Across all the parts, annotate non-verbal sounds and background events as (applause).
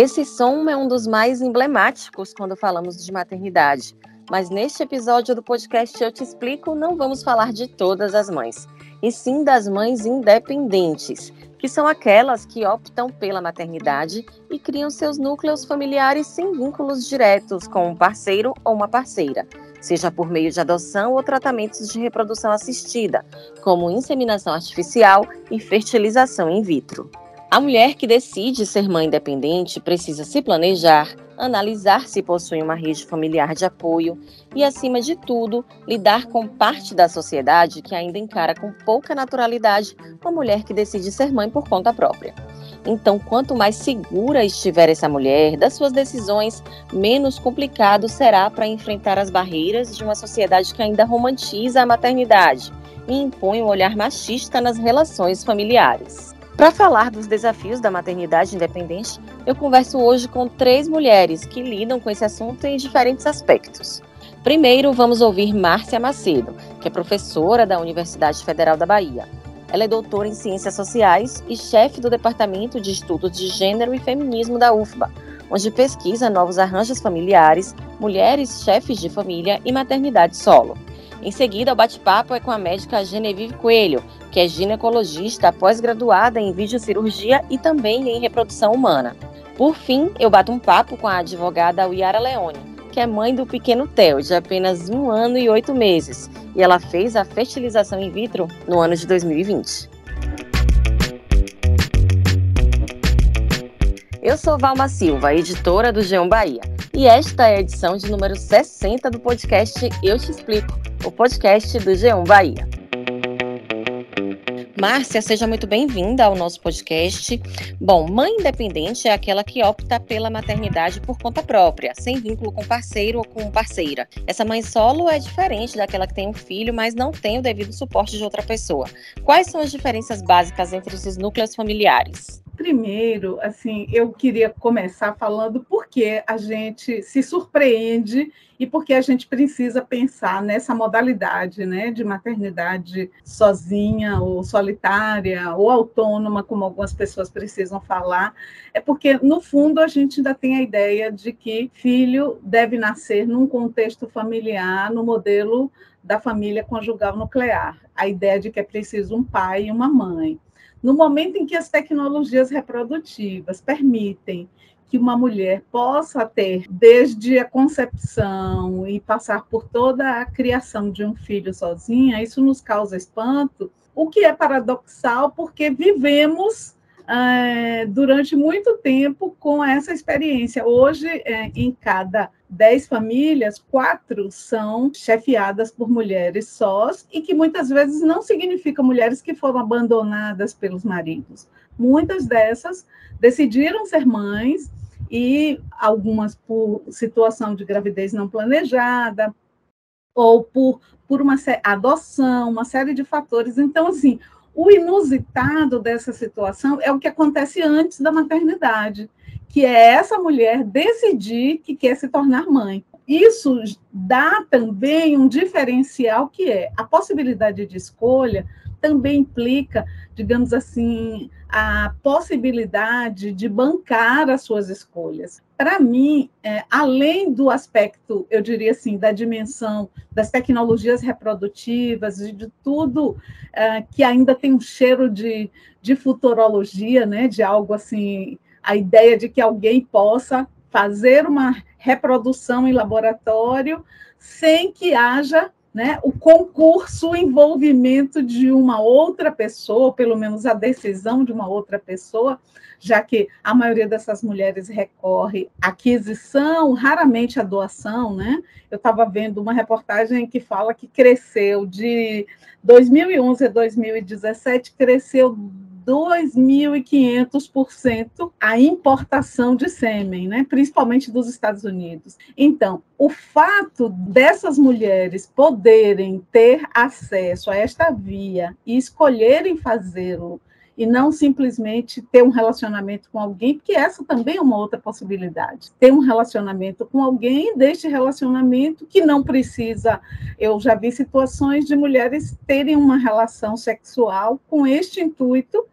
Esse som é um dos mais emblemáticos quando falamos de maternidade, mas neste episódio do podcast Eu Te Explico, não vamos falar de todas as mães, e sim das mães independentes, que são aquelas que optam pela maternidade e criam seus núcleos familiares sem vínculos diretos com um parceiro ou uma parceira, seja por meio de adoção ou tratamentos de reprodução assistida, como inseminação artificial e fertilização in vitro. A mulher que decide ser mãe independente precisa se planejar, analisar se possui uma rede familiar de apoio e, acima de tudo, lidar com parte da sociedade que ainda encara com pouca naturalidade uma mulher que decide ser mãe por conta própria. Então, quanto mais segura estiver essa mulher das suas decisões, menos complicado será para enfrentar as barreiras de uma sociedade que ainda romantiza a maternidade e impõe um olhar machista nas relações familiares. Para falar dos desafios da maternidade independente, eu converso hoje com três mulheres que lidam com esse assunto em diferentes aspectos. Primeiro, vamos ouvir Márcia Macedo, que é professora da Universidade Federal da Bahia. Ela é doutora em Ciências Sociais e chefe do Departamento de Estudos de Gênero e Feminismo da UFBA, onde pesquisa novos arranjos familiares, mulheres chefes de família e maternidade solo. Em seguida, o bate-papo é com a médica Genevieve Coelho, que é ginecologista pós-graduada em videocirurgia e também em reprodução humana. Por fim, eu bato um papo com a advogada Yara Leone, que é mãe do pequeno Theo, de apenas um ano e oito meses, e ela fez a fertilização in vitro no ano de 2020. Eu sou Valma Silva, editora do Geão Bahia, e esta é a edição de número 60 do podcast Eu Te Explico, o podcast do G1 Bahia. Márcia, seja muito bem-vinda ao nosso podcast. Bom, mãe independente é aquela que opta pela maternidade por conta própria, sem vínculo com parceiro ou com parceira. Essa mãe solo é diferente daquela que tem um filho, mas não tem o devido suporte de outra pessoa. Quais são as diferenças básicas entre esses núcleos familiares? Primeiro, assim, eu queria começar falando por que a gente se surpreende e por que a gente precisa pensar nessa modalidade, né, de maternidade sozinha ou solitária ou autônoma, como algumas pessoas precisam falar. É porque no fundo a gente ainda tem a ideia de que filho deve nascer num contexto familiar, no modelo da família conjugal nuclear. A ideia de que é preciso um pai e uma mãe. No momento em que as tecnologias reprodutivas permitem que uma mulher possa ter, desde a concepção e passar por toda a criação de um filho sozinha, isso nos causa espanto, o que é paradoxal, porque vivemos é, durante muito tempo com essa experiência. Hoje, é, em cada dez famílias, quatro são chefiadas por mulheres sós, e que muitas vezes não significa mulheres que foram abandonadas pelos maridos. Muitas dessas decidiram ser mães, e algumas por situação de gravidez não planejada, ou por, por uma adoção, uma série de fatores. Então, assim, o inusitado dessa situação é o que acontece antes da maternidade, que é essa mulher decidir que quer se tornar mãe. Isso dá também um diferencial que é a possibilidade de escolha também implica, digamos assim, a possibilidade de bancar as suas escolhas. Para mim, é, além do aspecto, eu diria assim, da dimensão das tecnologias reprodutivas e de tudo é, que ainda tem um cheiro de, de futurologia, né, de algo assim, a ideia de que alguém possa fazer uma reprodução em laboratório sem que haja né, o concurso, o envolvimento de uma outra pessoa, pelo menos a decisão de uma outra pessoa, já que a maioria dessas mulheres recorre à aquisição, raramente à doação, né? Eu estava vendo uma reportagem que fala que cresceu de 2011 a 2017, cresceu 2.500% a importação de sêmen, né? principalmente dos Estados Unidos. Então, o fato dessas mulheres poderem ter acesso a esta via e escolherem fazê-lo e não simplesmente ter um relacionamento com alguém, porque essa também é uma outra possibilidade. Ter um relacionamento com alguém, deste relacionamento que não precisa. Eu já vi situações de mulheres terem uma relação sexual com este intuito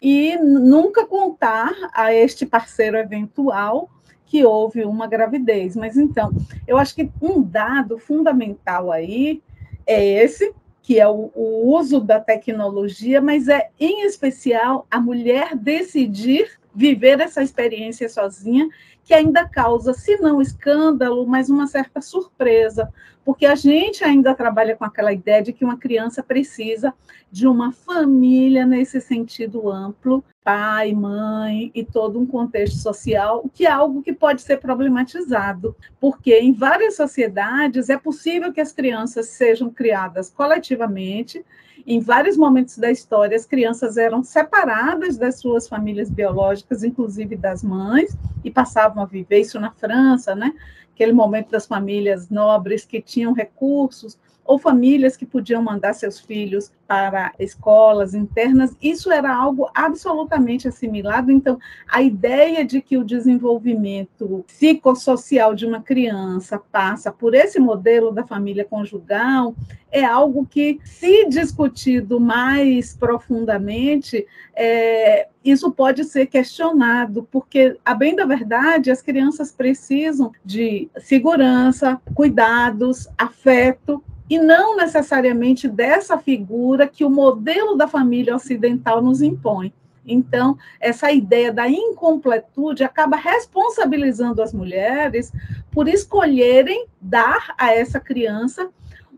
e nunca contar a este parceiro eventual que houve uma gravidez. Mas então, eu acho que um dado fundamental aí é esse, que é o, o, uso da tecnologia, mas é em especial a mulher decidir viver essa experiência sozinha, que ainda causa, se não escândalo, mas uma certa surpresa, porque a gente ainda trabalha com aquela ideia de que uma criança precisa de uma família nesse sentido amplo, pai, mãe e todo um contexto social, que é algo que pode ser problematizado, porque em várias sociedades é possível que as crianças sejam criadas coletivamente. Em vários momentos da história, as crianças eram separadas das suas famílias biológicas, inclusive das mães, e passavam a viver isso na França, né? aquele momento das famílias nobres que tinham recursos, ou famílias que podiam mandar seus filhos para escolas internas, isso era algo absolutamente assimilado. Então, a ideia de que o desenvolvimento psicossocial de uma criança passa por esse modelo da família conjugal é algo que, se discutido mais profundamente, é, isso pode ser questionado, porque, a bem da verdade, as crianças precisam de segurança, cuidados, afeto, e não necessariamente dessa figura que o modelo da família ocidental nos impõe. Então, essa ideia da incompletude acaba responsabilizando as mulheres por escolherem dar a essa criança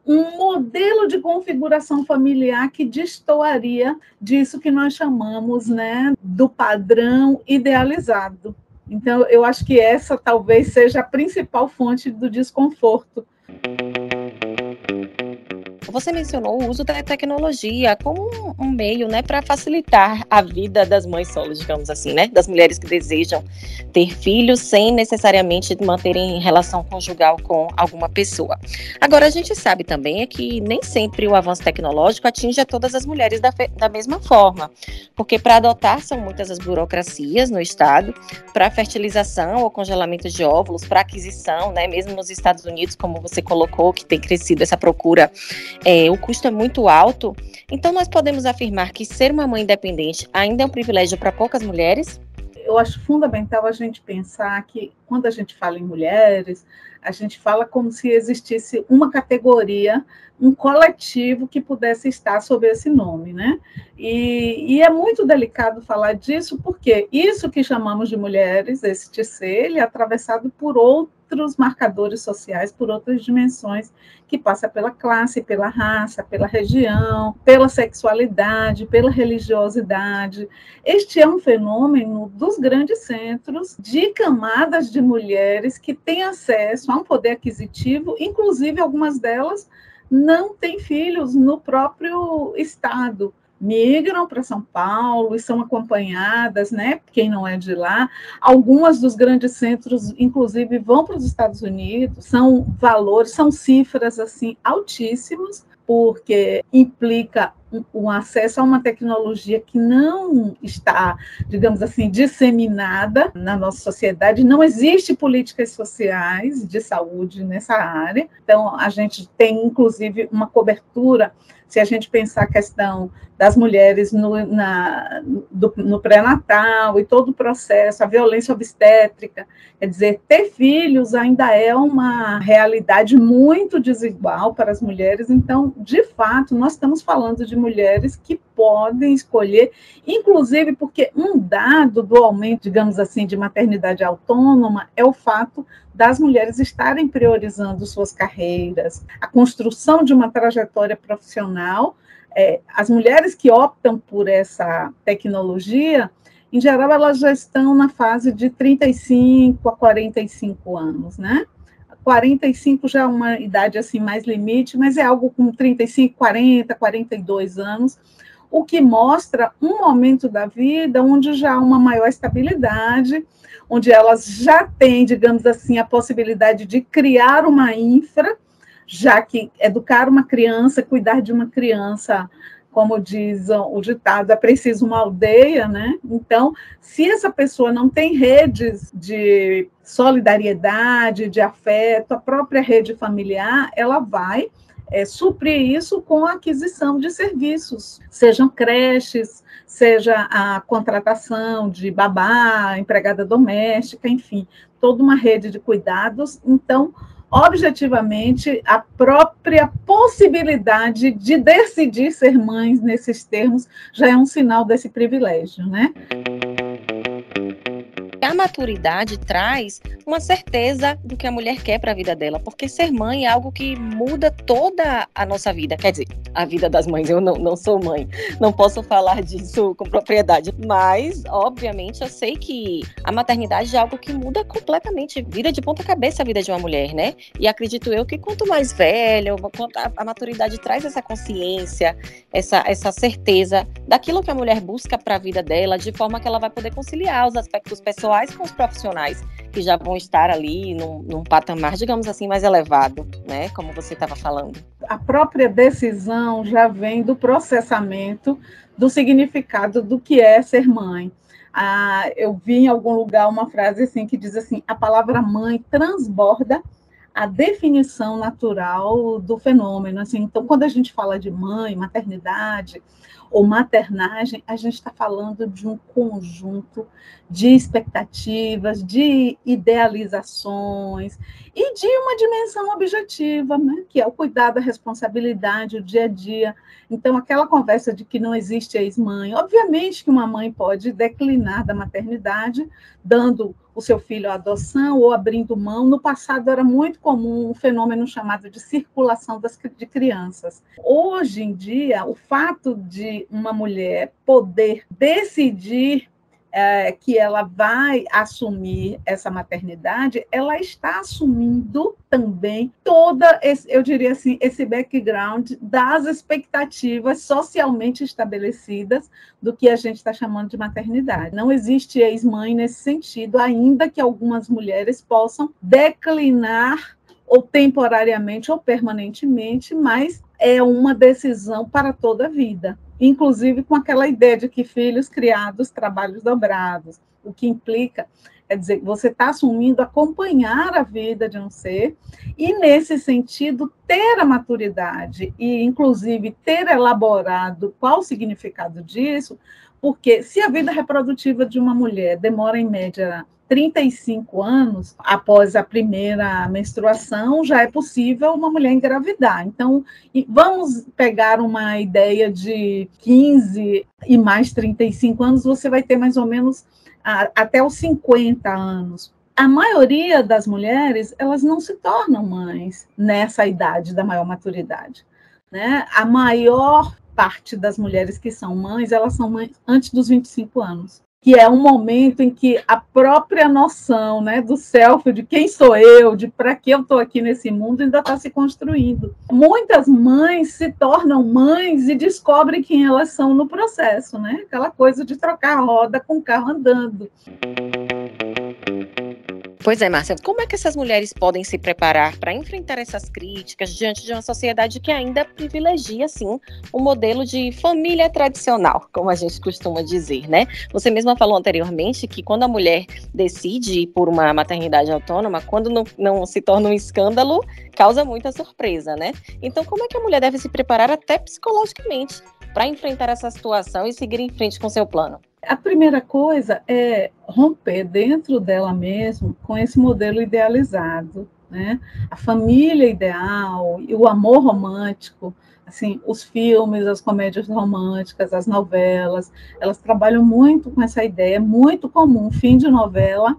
um modelo de configuração familiar que destoaria disso que nós chamamos né, do padrão idealizado. Então, eu acho que essa talvez seja a principal fonte do desconforto você mencionou o uso da tecnologia como um, meio, né, para facilitar a vida das mães solos, digamos assim, né, das mulheres que desejam ter filhos sem necessariamente manterem relação conjugal com alguma pessoa. Agora a gente sabe também é que nem sempre o avanço tecnológico atinge a todas as mulheres da, da mesma forma, porque para adotar são muitas as burocracias no estado, para fertilização ou congelamento de óvulos, para aquisição, né, mesmo nos Estados Unidos, como você colocou, que tem crescido essa procura é, o custo é muito alto, então nós podemos afirmar que ser uma mãe independente ainda é um privilégio para poucas mulheres? Eu acho fundamental a gente pensar que, quando a gente fala em mulheres, a gente fala como se existisse uma categoria, um coletivo que pudesse estar sob esse nome, né? E, e, é muito delicado falar disso, porque isso que chamamos de mulheres, esse TC, ele é atravessado por outros marcadores sociais, por outras dimensões, que passa pela classe, pela raça, pela região, pela sexualidade, pela religiosidade. Este é um fenômeno dos grandes centros de camadas de mulheres que têm acesso a um poder aquisitivo, inclusive algumas delas não têm filhos no próprio estado migram para São Paulo e são acompanhadas, né? Quem não é de lá, algumas dos grandes centros, inclusive, vão para os Estados Unidos. São valores, são cifras assim altíssimas, porque implica um acesso a uma tecnologia que não está, digamos assim, disseminada na nossa sociedade. Não existe políticas sociais de saúde nessa área. Então, a gente tem, inclusive, uma cobertura se a gente pensar a questão das mulheres no, no pré-natal e todo o processo, a violência obstétrica, quer dizer, ter filhos ainda é uma realidade muito desigual para as mulheres, então, de fato, nós estamos falando de mulheres que podem escolher, inclusive porque um dado do aumento, digamos assim, de maternidade autônoma é o fato das mulheres estarem priorizando suas carreiras, a construção de uma trajetória profissional. É, as mulheres que optam por essa tecnologia, em geral, elas já estão na fase de 35 a 45 anos, né? 45 já é uma idade assim mais limite, mas é algo com 35, 40, 42 anos, o que mostra um momento da vida onde já há uma maior estabilidade, onde elas já têm, digamos assim, a possibilidade de criar uma infra, já que educar uma criança, cuidar de uma criança, como diz o ditado, é preciso uma aldeia, né? Então, se essa pessoa não tem redes de solidariedade, de afeto, a própria rede familiar, ela vai é, suprir isso com a aquisição de serviços, sejam creches, seja a contratação de babá, empregada doméstica, enfim, toda uma rede de cuidados. Então, objetivamente, a própria possibilidade de decidir ser mães nesses termos já é um sinal desse privilégio, né? A maturidade traz uma certeza do que a mulher quer para a vida dela, porque ser mãe é algo que muda toda a nossa vida. Quer dizer, a vida das mães, eu não, não sou mãe, não posso falar (laughs) disso com propriedade, mas, obviamente, eu sei que a maternidade é algo que muda completamente, vira de ponta cabeça a vida de uma mulher, né? E acredito eu que quanto mais velha, a maturidade traz essa consciência, essa, essa certeza daquilo que a mulher busca para a vida dela, de forma que ela vai poder conciliar os aspectos pessoais pessoais com os profissionais que já vão estar ali num, num patamar, digamos assim, mais elevado, né? Como você estava falando. A própria decisão já vem do processamento do significado do que é ser mãe. Ah, eu vi em algum lugar uma frase assim que diz assim: a palavra mãe transborda a definição natural do fenômeno. Assim, então, quando a gente fala de mãe, maternidade, ou maternagem, a gente está falando de um conjunto de expectativas, de idealizações e de uma dimensão objetiva, né? que é o cuidado, a responsabilidade, o dia a dia. Então, aquela conversa de que não existe ex-mãe, obviamente que uma mãe pode declinar da maternidade, dando o seu filho à adoção ou abrindo mão. No passado era muito comum um fenômeno chamado de circulação das, de crianças. Hoje em dia, o fato de uma mulher poder decidir é, que ela vai assumir essa maternidade, ela está assumindo também toda, esse, eu diria assim, esse background das expectativas socialmente estabelecidas do que a gente está chamando de maternidade. Não existe ex-mãe nesse sentido, ainda que algumas mulheres possam declinar ou temporariamente ou permanentemente, mas é uma decisão para toda a vida. Inclusive com aquela ideia de que filhos criados, trabalhos dobrados, o que implica, quer dizer, você está assumindo acompanhar a vida de um ser e, nesse sentido, ter a maturidade e, inclusive, ter elaborado qual o significado disso, porque se a vida reprodutiva de uma mulher demora, em média, 35 anos após a primeira menstruação, já é possível uma mulher engravidar. Então, vamos pegar uma ideia de 15 e mais 35 anos, você vai ter mais ou menos até os 50 anos. A maioria das mulheres, elas não se tornam mães nessa idade da maior maturidade. Né? A maior parte das mulheres que são mães, elas são mães antes dos 25 anos que é um momento em que a própria noção né, do self, de quem sou eu, de para que eu estou aqui nesse mundo, ainda está se construindo. Muitas mães se tornam mães e descobrem quem elas são no processo, né? Aquela coisa de trocar roda com o carro andando. Pois é, Márcia, como é que essas mulheres podem se preparar para enfrentar essas críticas diante de uma sociedade que ainda privilegia, sim, o modelo de família tradicional, como a gente costuma dizer, né? Você mesma falou anteriormente que quando a mulher decide ir por uma maternidade autônoma, quando não, não se torna um escândalo, causa muita surpresa, né? Então, como é que a mulher deve se preparar até psicologicamente para enfrentar essa situação e seguir em frente com seu plano? A primeira coisa é romper dentro dela mesma com esse modelo idealizado, né? A família ideal e o amor romântico, assim, os filmes, as comédias românticas, as novelas, elas trabalham muito com essa ideia, é muito comum, fim de novela,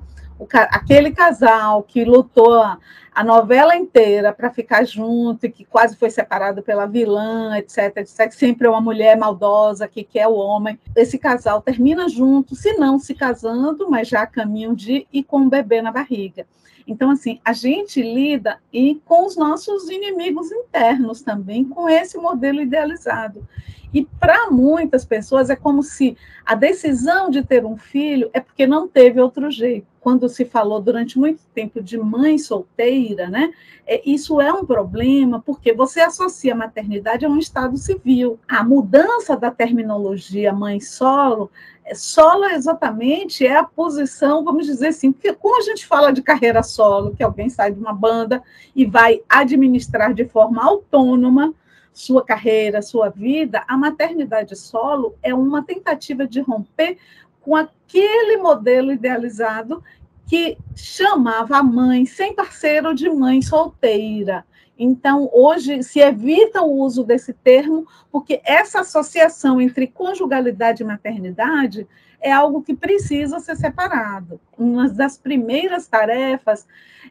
aquele casal que lutou a, novela inteira para ficar junto e que quase foi separado pela vilã, etc, etc, sempre é uma mulher maldosa que quer o homem. Esse casal termina junto, se não se casando, mas já a caminho de e com um bebê na barriga. Então, assim, a gente lida e com os nossos inimigos internos também, com esse modelo idealizado. E para muitas pessoas é como se a decisão de ter um filho é porque não teve outro jeito. Quando se falou durante muito tempo de mãe solteira, né? É, isso é um problema porque você associa a maternidade a um estado civil. A mudança da terminologia mãe solo Solo exatamente é a posição, vamos dizer assim, porque como a gente fala de carreira solo, que alguém sai de uma banda e vai administrar de forma autônoma sua carreira, sua vida, a maternidade solo é uma tentativa de romper com aquele modelo idealizado que chamava a mãe sem parceiro de mãe solteira. Então, hoje se evita o uso desse termo, porque essa associação entre conjugalidade e maternidade é algo que precisa ser separado. Uma das primeiras tarefas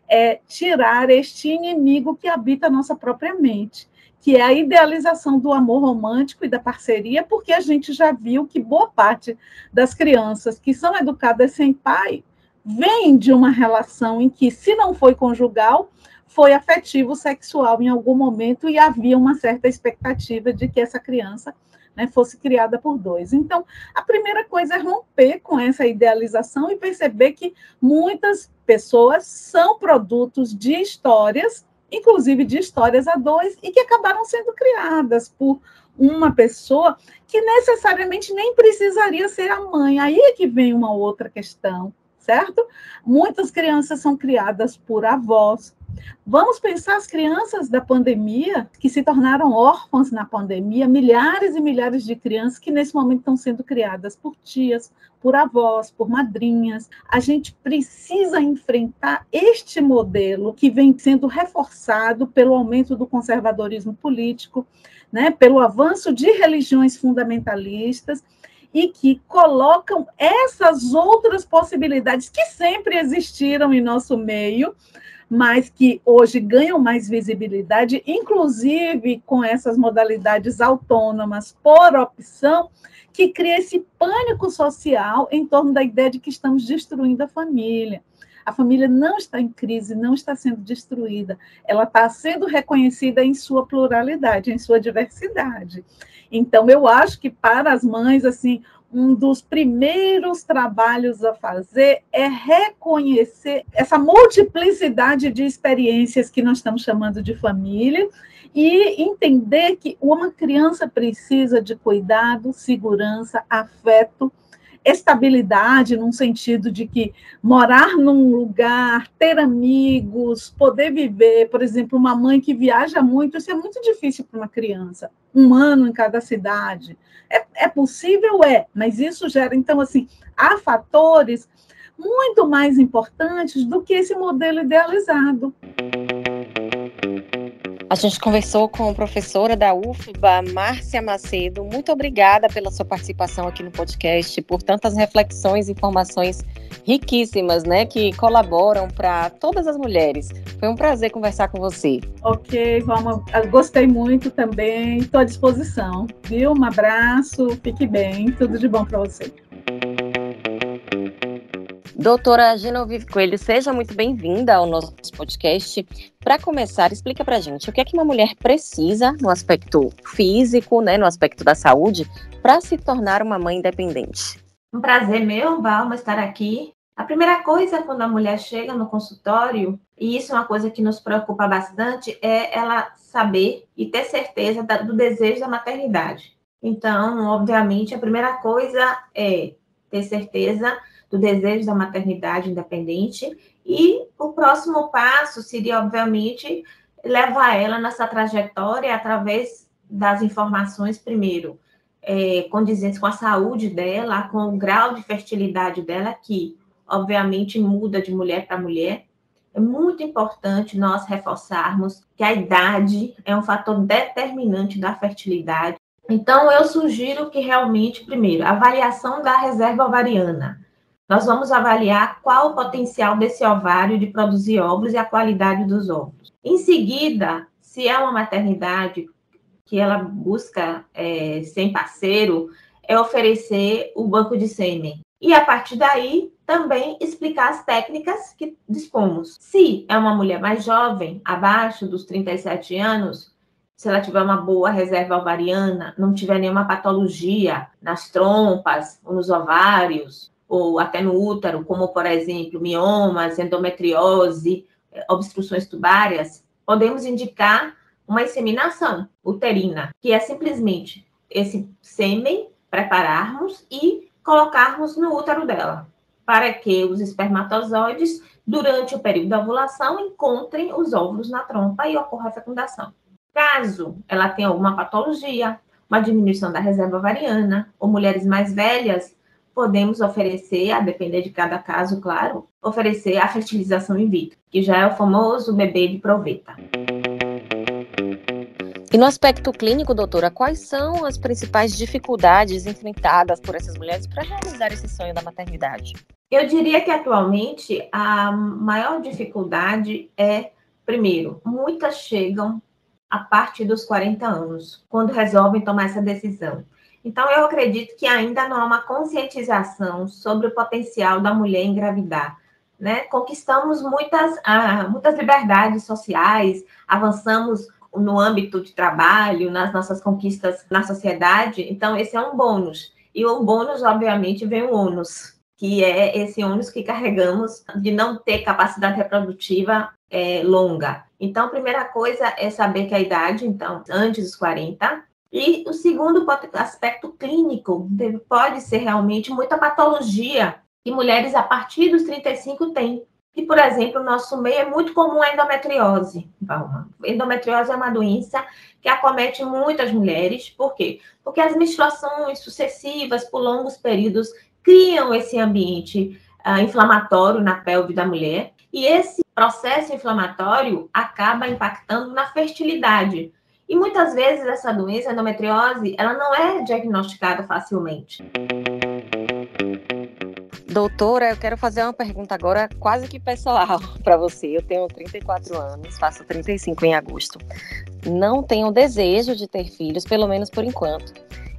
é tirar este inimigo que habita a nossa própria mente que é a idealização do amor romântico e da parceria, porque a gente já viu que boa parte das crianças que são educadas sem pai vem de uma relação em que, se não foi conjugal, foi afetivo sexual em algum momento e havia uma certa expectativa de que essa criança né, fosse criada por dois. Então, a primeira coisa é romper com essa idealização e perceber que muitas pessoas são produtos de histórias inclusive de histórias a dois, e que acabaram sendo criadas por uma pessoa que necessariamente nem precisaria ser a mãe. Aí é que vem uma outra questão, certo? Muitas crianças são criadas por avós, Vamos pensar as crianças da pandemia, que se tornaram órfãs na pandemia, milhares e milhares de crianças que nesse momento estão sendo criadas por tias, por avós, por madrinhas. A gente precisa enfrentar este modelo que vem sendo reforçado pelo aumento do conservadorismo político, né, pelo avanço de religiões fundamentalistas e que colocam essas outras possibilidades que sempre existiram em nosso meio, mas que hoje ganham mais visibilidade, inclusive com essas modalidades autônomas por opção, que cria esse pânico social em torno da ideia de que estamos destruindo a família. A família não está em crise, não está sendo destruída, ela está sendo reconhecida em sua pluralidade, em sua diversidade. Então, eu acho que para as mães, assim, um dos primeiros trabalhos a fazer é reconhecer essa multiplicidade de experiências que nós estamos chamando de família e entender que uma criança precisa de cuidado, segurança, afeto, estabilidade, num sentido de que morar num lugar, ter amigos, poder viver, por exemplo, uma mãe que viaja muito, isso é muito difícil para uma criança. Um ano em cada cidade. É, é possível? É, mas isso gera. Então, assim, há fatores muito mais importantes do que esse modelo idealizado. A gente conversou com a professora da UFBA, Márcia Macedo. Muito obrigada pela sua participação aqui no podcast, por tantas reflexões e informações riquíssimas, né, que colaboram para todas as mulheres. Foi um prazer conversar com você. Ok, vamos. Gostei muito também. Estou à disposição. Viu? Um abraço. Fique bem. Tudo de bom para você. Doutora Genoveve Coelho, seja muito bem-vinda ao nosso podcast. Para começar, explica para gente o que é que uma mulher precisa no aspecto físico, né, no aspecto da saúde, para se tornar uma mãe independente. Um prazer meu, Valma, estar aqui. A primeira coisa quando a mulher chega no consultório, e isso é uma coisa que nos preocupa bastante, é ela saber e ter certeza do desejo da maternidade. Então, obviamente, a primeira coisa é ter certeza do desejo da maternidade independente. E o próximo passo seria, obviamente, levar ela nessa trajetória através das informações, primeiro, é, condizentes com a saúde dela, com o grau de fertilidade dela, que, obviamente, muda de mulher para mulher. É muito importante nós reforçarmos que a idade é um fator determinante da fertilidade. Então, eu sugiro que realmente, primeiro, avaliação da reserva ovariana nós vamos avaliar qual o potencial desse ovário de produzir óvulos e a qualidade dos óvulos. Em seguida, se é uma maternidade que ela busca é, sem parceiro, é oferecer o banco de sêmen. E a partir daí, também explicar as técnicas que dispomos. Se é uma mulher mais jovem, abaixo dos 37 anos, se ela tiver uma boa reserva ovariana, não tiver nenhuma patologia nas trompas ou nos ovários, ou até no útero, como, por exemplo, miomas, endometriose, obstruções tubárias, podemos indicar uma inseminação uterina, que é simplesmente esse sêmen prepararmos e colocarmos no útero dela, para que os espermatozoides, durante o período da ovulação, encontrem os óvulos na trompa e ocorra a fecundação. Caso ela tenha alguma patologia, uma diminuição da reserva ovariana, ou mulheres mais velhas, podemos oferecer, a depender de cada caso, claro, oferecer a fertilização in vitro, que já é o famoso bebê de proveta. E no aspecto clínico, doutora, quais são as principais dificuldades enfrentadas por essas mulheres para realizar esse sonho da maternidade? Eu diria que atualmente a maior dificuldade é, primeiro, muitas chegam a partir dos 40 anos, quando resolvem tomar essa decisão. Então, eu acredito que ainda não há uma conscientização sobre o potencial da mulher engravidar. Né? Conquistamos muitas, ah, muitas liberdades sociais, avançamos no âmbito de trabalho, nas nossas conquistas na sociedade, então esse é um bônus. E o bônus, obviamente, vem o ônus, que é esse ônus que carregamos de não ter capacidade reprodutiva é, longa. Então, a primeira coisa é saber que a idade, então, antes dos 40. E o segundo aspecto clínico pode ser realmente muita patologia que mulheres a partir dos 35 têm. E, por exemplo, no nosso meio é muito comum a endometriose. Endometriose é uma doença que acomete muitas mulheres. Por quê? Porque as menstruações sucessivas por longos períodos criam esse ambiente uh, inflamatório na pelve da mulher. E esse processo inflamatório acaba impactando na fertilidade. E muitas vezes essa doença, endometriose, ela não é diagnosticada facilmente. Doutora, eu quero fazer uma pergunta agora quase que pessoal (laughs) para você. Eu tenho 34 anos, faço 35 em agosto. Não tenho desejo de ter filhos, pelo menos por enquanto.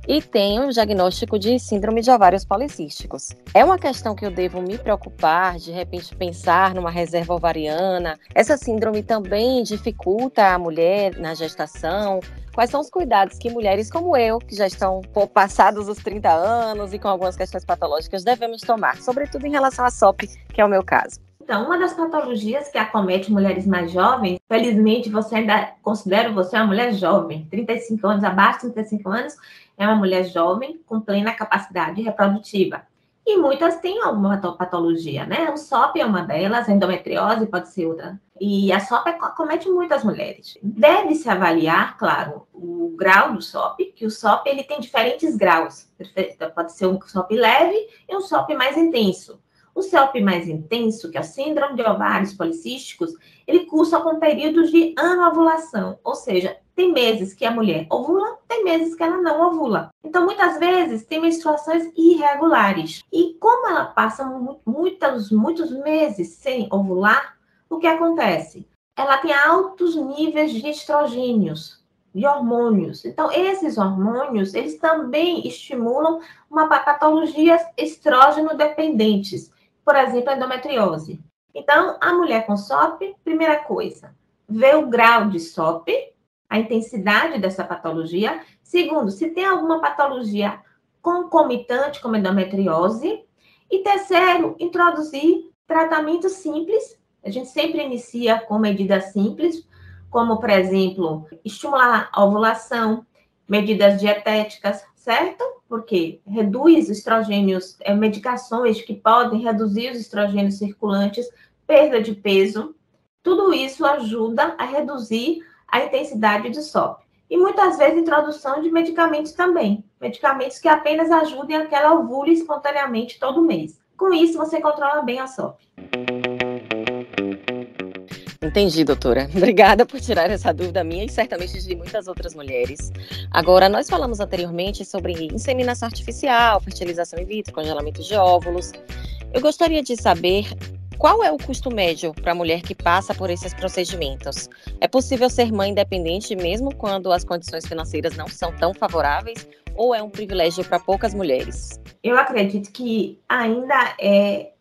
E tenho o diagnóstico de síndrome de ovários policísticos. É uma questão que eu devo me preocupar, de repente pensar numa reserva ovariana. Essa síndrome também dificulta a mulher na gestação. Quais são os cuidados que mulheres como eu, que já estão passados os 30 anos e com algumas questões patológicas, devemos tomar, sobretudo em relação à SOP, que é o meu caso? Então, uma das patologias que acomete mulheres mais jovens, felizmente você ainda considera você uma mulher jovem, 35 anos, abaixo de 35 anos, é uma mulher jovem com plena capacidade reprodutiva. E muitas têm alguma patologia, né? O SOP é uma delas, a endometriose pode ser outra. E a SOP acomete muitas mulheres. Deve-se avaliar, claro, o grau do SOP, que o SOP ele tem diferentes graus. Pode ser um SOP leve e um SOP mais intenso. O SOP mais intenso, que é o síndrome de ovários policísticos, ele cursa com períodos de anovulação, ou seja, tem meses que a mulher ovula, tem meses que ela não ovula. Então, muitas vezes, tem menstruações irregulares. E como ela passa muitos, muitos meses sem ovular, o que acontece? Ela tem altos níveis de estrogênios, de hormônios. Então, esses hormônios, eles também estimulam uma patologias estrógeno dependentes, por exemplo, a endometriose. Então, a mulher com SOP, primeira coisa, vê o grau de SOP, a intensidade dessa patologia. Segundo, se tem alguma patologia concomitante, como endometriose. E terceiro, introduzir tratamentos simples. A gente sempre inicia com medidas simples, como, por exemplo, estimular a ovulação, medidas dietéticas, certo? Porque reduz estrogênios, é, medicações que podem reduzir os estrogênios circulantes, perda de peso. Tudo isso ajuda a reduzir a intensidade de SOP. E muitas vezes introdução de medicamentos também, medicamentos que apenas ajudem aquela ovule espontaneamente todo mês. Com isso, você controla bem a SOP. Entendi, doutora. (laughs) Obrigada por tirar essa dúvida minha e certamente de muitas outras mulheres. Agora, nós falamos anteriormente sobre inseminação artificial, fertilização in vitro, congelamento de óvulos. Eu gostaria de saber qual é o custo médio para a mulher que passa por esses procedimentos? É possível ser mãe independente mesmo quando as condições financeiras não são tão favoráveis? Ou é um privilégio para poucas mulheres? Eu acredito que ainda é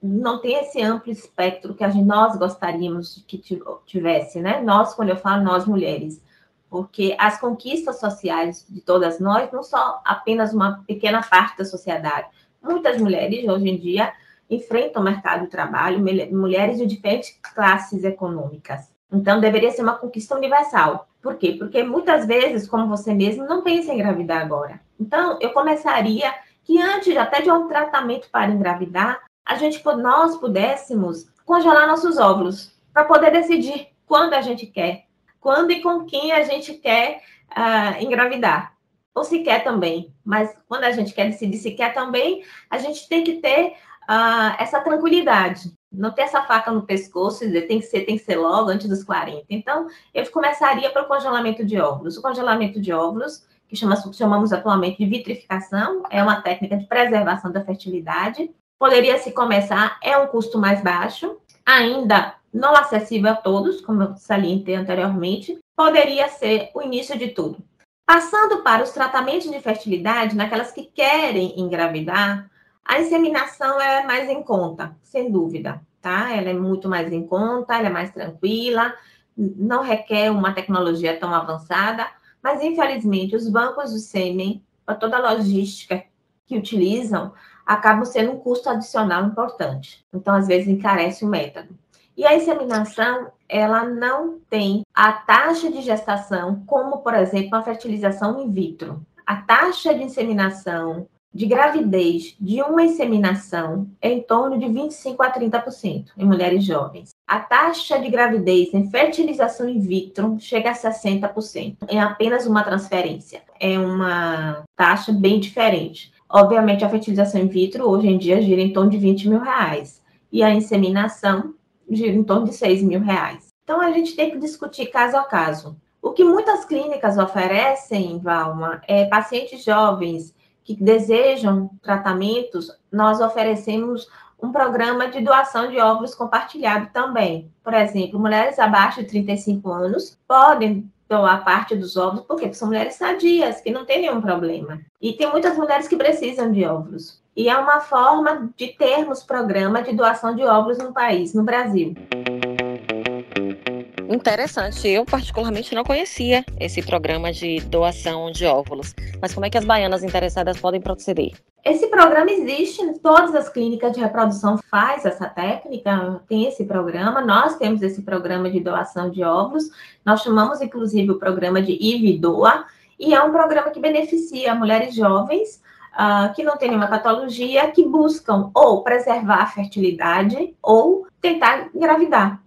não tem esse amplo espectro que gente, nós gostaríamos que tivesse, né? Nós, quando eu falo nós mulheres, porque as conquistas sociais de todas nós não são apenas uma pequena parte da sociedade. Muitas mulheres hoje em dia enfrentam o mercado de trabalho, mulheres de diferentes classes econômicas. Então, deveria ser uma conquista universal. Por quê? Porque muitas vezes, como você mesmo, não pensa em engravidar agora. Então, eu começaria que antes até de um tratamento para engravidar, a gente nós pudéssemos congelar nossos óvulos para poder decidir quando a gente quer, quando e com quem a gente quer uh, engravidar ou se quer também. Mas quando a gente quer decidir se quer também, a gente tem que ter uh, essa tranquilidade. Não ter essa faca no pescoço e dizer tem que ser, tem que ser logo antes dos 40. Então, eu começaria pelo congelamento de óvulos. O congelamento de óvulos, que chama, chamamos atualmente de vitrificação, é uma técnica de preservação da fertilidade. Poderia se começar, é um custo mais baixo, ainda não acessível a todos, como eu salientei anteriormente, poderia ser o início de tudo. Passando para os tratamentos de fertilidade, naquelas que querem engravidar, a inseminação é mais em conta, sem dúvida, tá? Ela é muito mais em conta, ela é mais tranquila, não requer uma tecnologia tão avançada, mas infelizmente os bancos do sêmen, para toda a logística que utilizam, acabam sendo um custo adicional importante. Então, às vezes, encarece o método. E a inseminação, ela não tem a taxa de gestação, como, por exemplo, a fertilização in vitro. A taxa de inseminação, de gravidez de uma inseminação é em torno de 25 a 30% em mulheres jovens. A taxa de gravidez em fertilização in vitro chega a 60% em apenas uma transferência. É uma taxa bem diferente. Obviamente, a fertilização in vitro hoje em dia gira em torno de 20 mil reais. E a inseminação gira em torno de 6 mil reais. Então, a gente tem que discutir caso a caso. O que muitas clínicas oferecem, Valma, é pacientes jovens que desejam tratamentos, nós oferecemos um programa de doação de óvulos compartilhado também. Por exemplo, mulheres abaixo de 35 anos podem doar parte dos óvulos, porque são mulheres sadias, que não têm nenhum problema. E tem muitas mulheres que precisam de óvulos. E é uma forma de termos programa de doação de óvulos no país, no Brasil. Interessante. Eu, particularmente, não conhecia esse programa de doação de óvulos. Mas como é que as baianas interessadas podem proceder? Esse programa existe, todas as clínicas de reprodução faz essa técnica, tem esse programa, nós temos esse programa de doação de óvulos, nós chamamos inclusive o programa de IV Doa, e é um programa que beneficia mulheres jovens uh, que não têm nenhuma patologia, que buscam ou preservar a fertilidade ou tentar engravidar.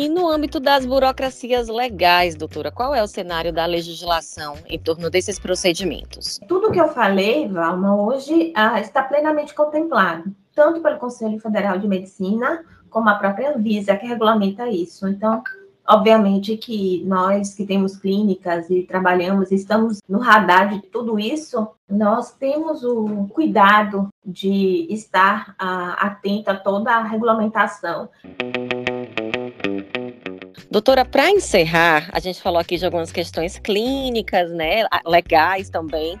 E no âmbito das burocracias legais, doutora, qual é o cenário da legislação em torno desses procedimentos? Tudo que eu falei, Valma, hoje ah, está plenamente contemplado, tanto pelo Conselho Federal de Medicina, como a própria Anvisa, que regulamenta isso. Então, Obviamente que nós que temos clínicas e trabalhamos, estamos no radar de tudo isso, nós temos o cuidado de estar uh, atenta a toda a regulamentação. Doutora, para encerrar, a gente falou aqui de algumas questões clínicas, né, legais também.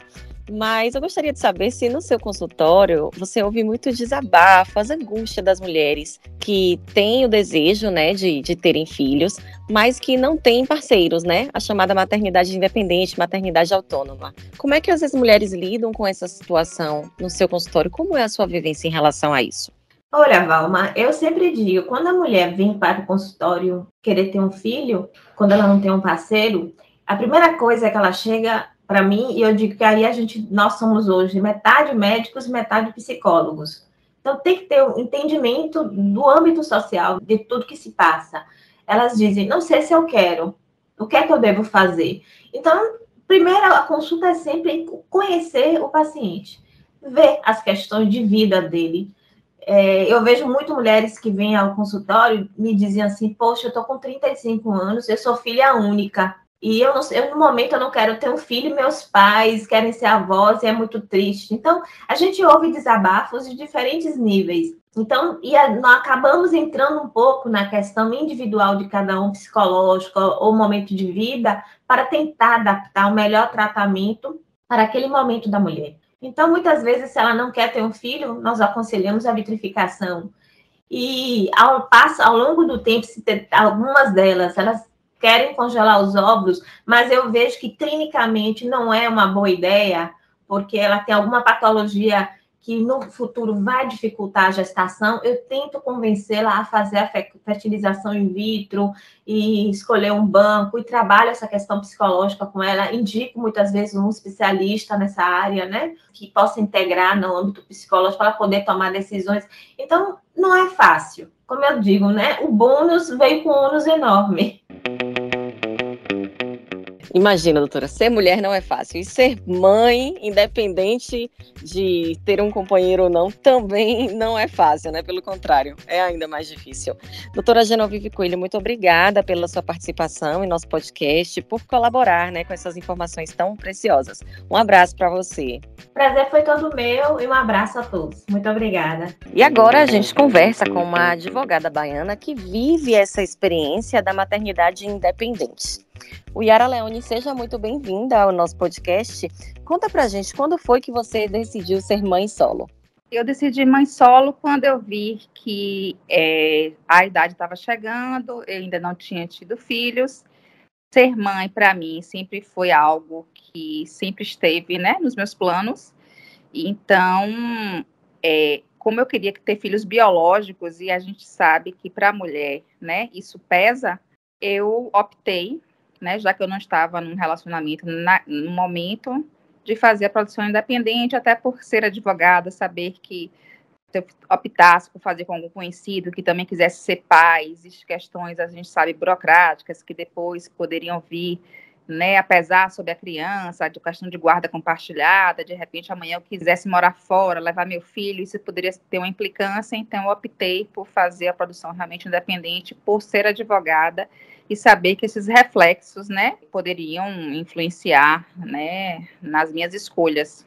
Mas eu gostaria de saber se no seu consultório você ouve muito desabafo, as angústias das mulheres que têm o desejo, né, de, de terem filhos, mas que não têm parceiros, né? A chamada maternidade independente, maternidade autônoma. Como é que as mulheres lidam com essa situação no seu consultório? Como é a sua vivência em relação a isso? Olha, Valma, eu sempre digo, quando a mulher vem para o consultório querer ter um filho, quando ela não tem um parceiro, a primeira coisa é que ela chega para mim, e eu digo que aí a gente, nós somos hoje metade médicos, metade psicólogos. Então tem que ter um entendimento do âmbito social, de tudo que se passa. Elas dizem, não sei se eu quero, o que é que eu devo fazer? Então, primeiro a consulta é sempre conhecer o paciente, ver as questões de vida dele. É, eu vejo muito mulheres que vêm ao consultório me dizem assim, poxa, eu estou com 35 anos, eu sou filha única. E eu, não, eu, no momento, eu não quero ter um filho, meus pais querem ser avós e é muito triste. Então, a gente ouve desabafos de diferentes níveis. Então, e a, nós acabamos entrando um pouco na questão individual de cada um, psicológico ou momento de vida, para tentar adaptar o melhor tratamento para aquele momento da mulher. Então, muitas vezes, se ela não quer ter um filho, nós aconselhamos a vitrificação. E ao, passo, ao longo do tempo, algumas delas, elas querem congelar os óvulos, mas eu vejo que clinicamente não é uma boa ideia, porque ela tem alguma patologia que no futuro vai dificultar a gestação, eu tento convencê-la a fazer a fertilização in vitro e escolher um banco e trabalho essa questão psicológica com ela. Indico muitas vezes um especialista nessa área, né, que possa integrar no âmbito psicológico para poder tomar decisões. Então, não é fácil. Como eu digo, né, o bônus veio com um ônus enorme. Imagina, doutora, ser mulher não é fácil. E ser mãe, independente de ter um companheiro ou não, também não é fácil, né? Pelo contrário, é ainda mais difícil. Doutora Genovive Coelho, muito obrigada pela sua participação em nosso podcast, por colaborar né, com essas informações tão preciosas. Um abraço para você. Prazer foi todo meu e um abraço a todos. Muito obrigada. E agora a gente conversa com uma advogada baiana que vive essa experiência da maternidade independente. O Yara Leone, seja muito bem-vinda ao nosso podcast. Conta pra gente, quando foi que você decidiu ser mãe solo? Eu decidi mãe solo quando eu vi que é, a idade estava chegando, eu ainda não tinha tido filhos. Ser mãe, para mim, sempre foi algo que sempre esteve né, nos meus planos. Então, é, como eu queria ter filhos biológicos, e a gente sabe que para a mulher né, isso pesa, eu optei né, já que eu não estava num relacionamento na, no momento de fazer a produção independente, até por ser advogada, saber que se eu optasse por fazer com algum conhecido que também quisesse ser pai, existem questões, a gente sabe, burocráticas, que depois poderiam vir, né, apesar sobre a criança, de questão de guarda compartilhada, de repente amanhã eu quisesse morar fora, levar meu filho, isso poderia ter uma implicância, então eu optei por fazer a produção realmente independente, por ser advogada e saber que esses reflexos, né, poderiam influenciar, né, nas minhas escolhas.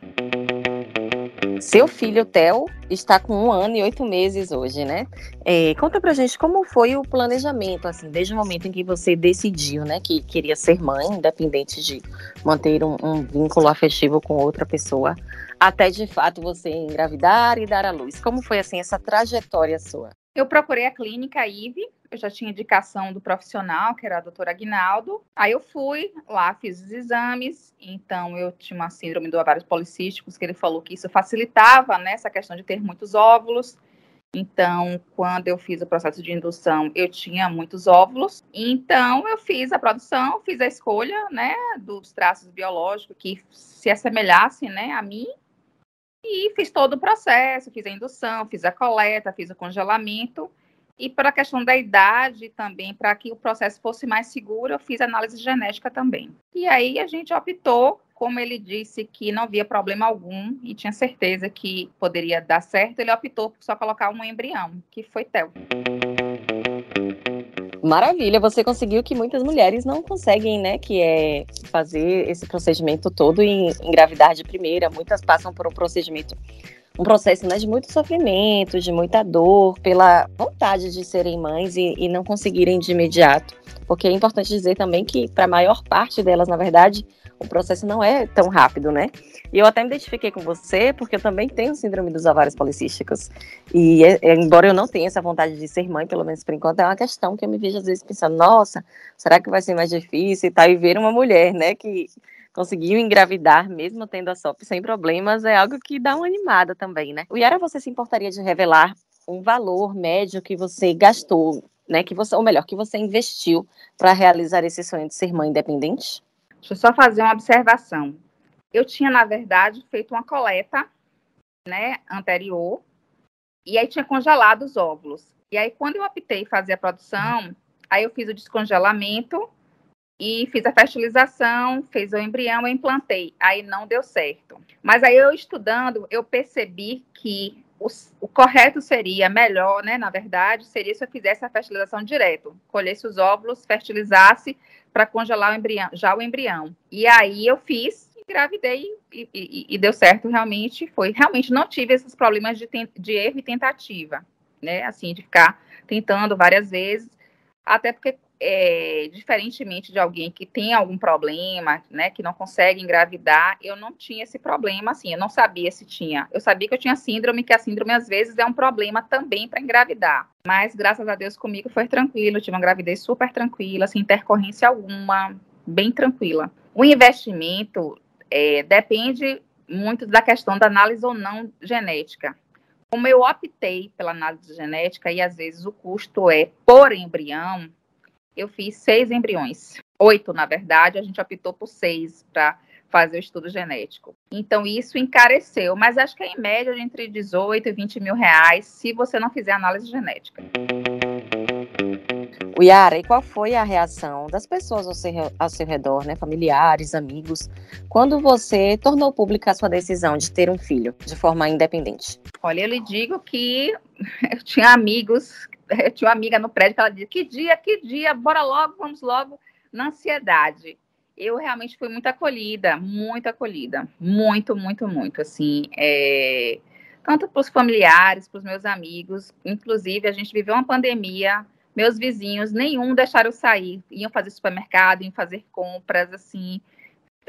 Seu filho, Theo, está com um ano e oito meses hoje, né? É, conta pra gente como foi o planejamento, assim, desde o momento em que você decidiu, né, que queria ser mãe, independente de manter um, um vínculo afetivo com outra pessoa, até de fato você engravidar e dar à luz. Como foi, assim, essa trajetória sua? Eu procurei a clínica IVE, eu já tinha indicação do profissional, que era a doutora Aguinaldo. Aí eu fui lá, fiz os exames, então eu tinha uma síndrome do ovários policísticos, que ele falou que isso facilitava né, essa questão de ter muitos óvulos. Então, quando eu fiz o processo de indução, eu tinha muitos óvulos. Então, eu fiz a produção, fiz a escolha, né, dos traços biológicos que se assemelhassem, né, a mim. E fiz todo o processo, fiz a indução, fiz a coleta, fiz o congelamento. E para a questão da idade também, para que o processo fosse mais seguro, eu fiz análise genética também. E aí a gente optou, como ele disse que não via problema algum e tinha certeza que poderia dar certo, ele optou por só colocar um embrião, que foi Theo. Maravilha, você conseguiu que muitas mulheres não conseguem, né? Que é fazer esse procedimento todo e engravidar de primeira. Muitas passam por um procedimento, um processo né, de muito sofrimento, de muita dor, pela vontade de serem mães e, e não conseguirem de imediato. Porque é importante dizer também que, para a maior parte delas, na verdade, o processo não é tão rápido, né? E eu até me identifiquei com você, porque eu também tenho síndrome dos ovários policísticos. E é, é, embora eu não tenha essa vontade de ser mãe, pelo menos por enquanto, é uma questão que eu me vejo às vezes pensando, nossa, será que vai ser mais difícil e tal? E ver uma mulher, né, que conseguiu engravidar, mesmo tendo a SOP sem problemas, é algo que dá uma animada também, né? O Yara, você se importaria de revelar um valor médio que você gastou, né, que você, ou melhor, que você investiu para realizar esse sonho de ser mãe independente? Deixa eu só fazer uma observação. Eu tinha, na verdade, feito uma coleta, né, anterior, e aí tinha congelado os óvulos. E aí, quando eu optei fazer a produção, aí eu fiz o descongelamento e fiz a fertilização, fiz o embrião, e implantei. Aí não deu certo. Mas aí eu estudando, eu percebi que o, o, correto seria, melhor, né, na verdade, seria se eu fizesse a fertilização direto, colhesse os óvulos, fertilizasse para congelar o embrião, já o embrião. E aí eu fiz, engravidei e, e, e, deu certo realmente. Foi realmente não tive esses problemas de, de erro e tentativa, né? Assim, de ficar tentando várias vezes, até porque é, diferentemente de alguém que tem algum problema, né, que não consegue engravidar, eu não tinha esse problema, assim, eu não sabia se tinha. Eu sabia que eu tinha síndrome, que a síndrome às vezes é um problema também para engravidar. Mas graças a Deus comigo foi tranquilo, tive uma gravidez super tranquila, sem intercorrência alguma, bem tranquila. O investimento é, depende muito da questão da análise ou não genética. Como eu optei pela análise genética e às vezes o custo é por embrião, eu fiz seis embriões. Oito, na verdade, a gente optou por seis para fazer o estudo genético. Então, isso encareceu, mas acho que é em média de entre 18 e 20 mil reais se você não fizer análise genética. O Yara, e qual foi a reação das pessoas ao seu, ao seu redor, né, familiares, amigos, quando você tornou pública a sua decisão de ter um filho de forma independente? Olha, eu lhe digo que (laughs) eu tinha amigos, eu (laughs) tinha uma amiga no prédio que ela dizia, que dia, que dia, bora logo, vamos logo, na ansiedade. Eu realmente fui muito acolhida, muito acolhida, muito, muito, muito, assim, é, tanto para os familiares, para os meus amigos, inclusive a gente viveu uma pandemia meus vizinhos, nenhum deixaram sair. Iam fazer supermercado, iam fazer compras, assim.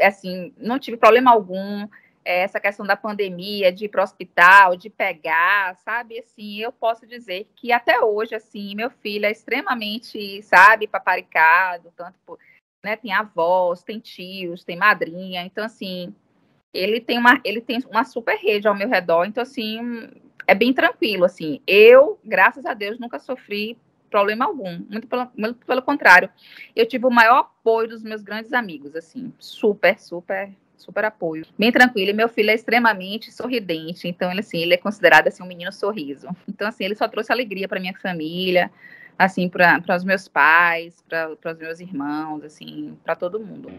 Assim, não tive problema algum. Essa questão da pandemia, de ir para o hospital, de pegar, sabe? Assim, eu posso dizer que até hoje, assim, meu filho é extremamente, sabe, paparicado, tanto por, né, tem avós, tem tios, tem madrinha, então, assim, ele tem uma, ele tem uma super rede ao meu redor, então, assim, é bem tranquilo, assim. Eu, graças a Deus, nunca sofri problema algum, muito pelo, muito pelo contrário. Eu tive o maior apoio dos meus grandes amigos, assim, super, super, super apoio. Bem tranquilo, e meu filho é extremamente sorridente, então ele assim, ele é considerado assim um menino sorriso. Então assim, ele só trouxe alegria para minha família, assim, para os meus pais, para os meus irmãos, assim, para todo mundo.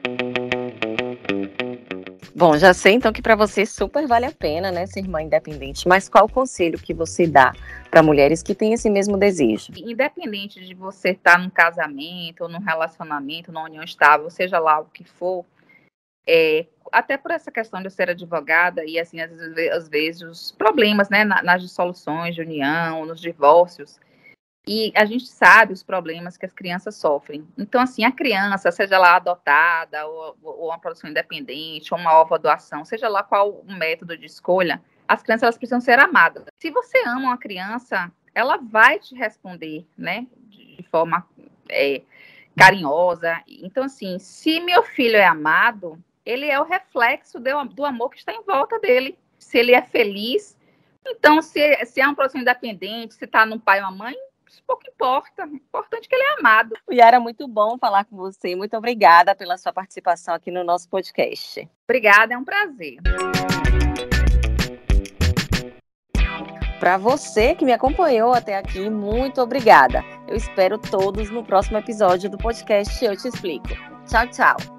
Bom, já sei então que para você super vale a pena, né, ser mãe independente. Mas qual o conselho que você dá para mulheres que têm esse mesmo desejo? Independente de você estar tá num casamento, ou num relacionamento, numa união estável, seja lá o que for, é, até por essa questão de eu ser advogada e assim às vezes, às vezes os problemas, né, nas dissoluções de união, nos divórcios, e a gente sabe os problemas que as crianças sofrem. Então, assim, a criança, seja lá adotada, ou, ou uma produção independente, ou uma ova doação, seja lá qual o método de escolha, as crianças elas precisam ser amadas. Se você ama uma criança, ela vai te responder, né, de forma é, carinhosa. Então, assim, se meu filho é amado, ele é o reflexo do, amor que está em volta dele. Se ele é feliz, então, se, se é uma produção independente, se está no pai ou uma mãe, isso pouco importa. O importante é que ele é amado. Yara, muito bom falar com você. Muito obrigada pela sua participação aqui no nosso podcast. Obrigada, é um prazer. Para você que me acompanhou até aqui, muito obrigada. Eu espero todos no próximo episódio do podcast Eu Te Explico. Tchau, tchau.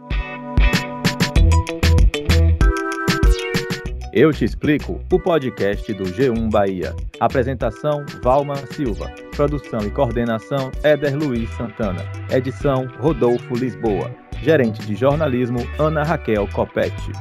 Eu te explico o podcast do G1 Bahia. Apresentação Valma Silva. Produção e coordenação Éder Luiz Santana. Edição Rodolfo Lisboa. Gerente de jornalismo Ana Raquel Copete.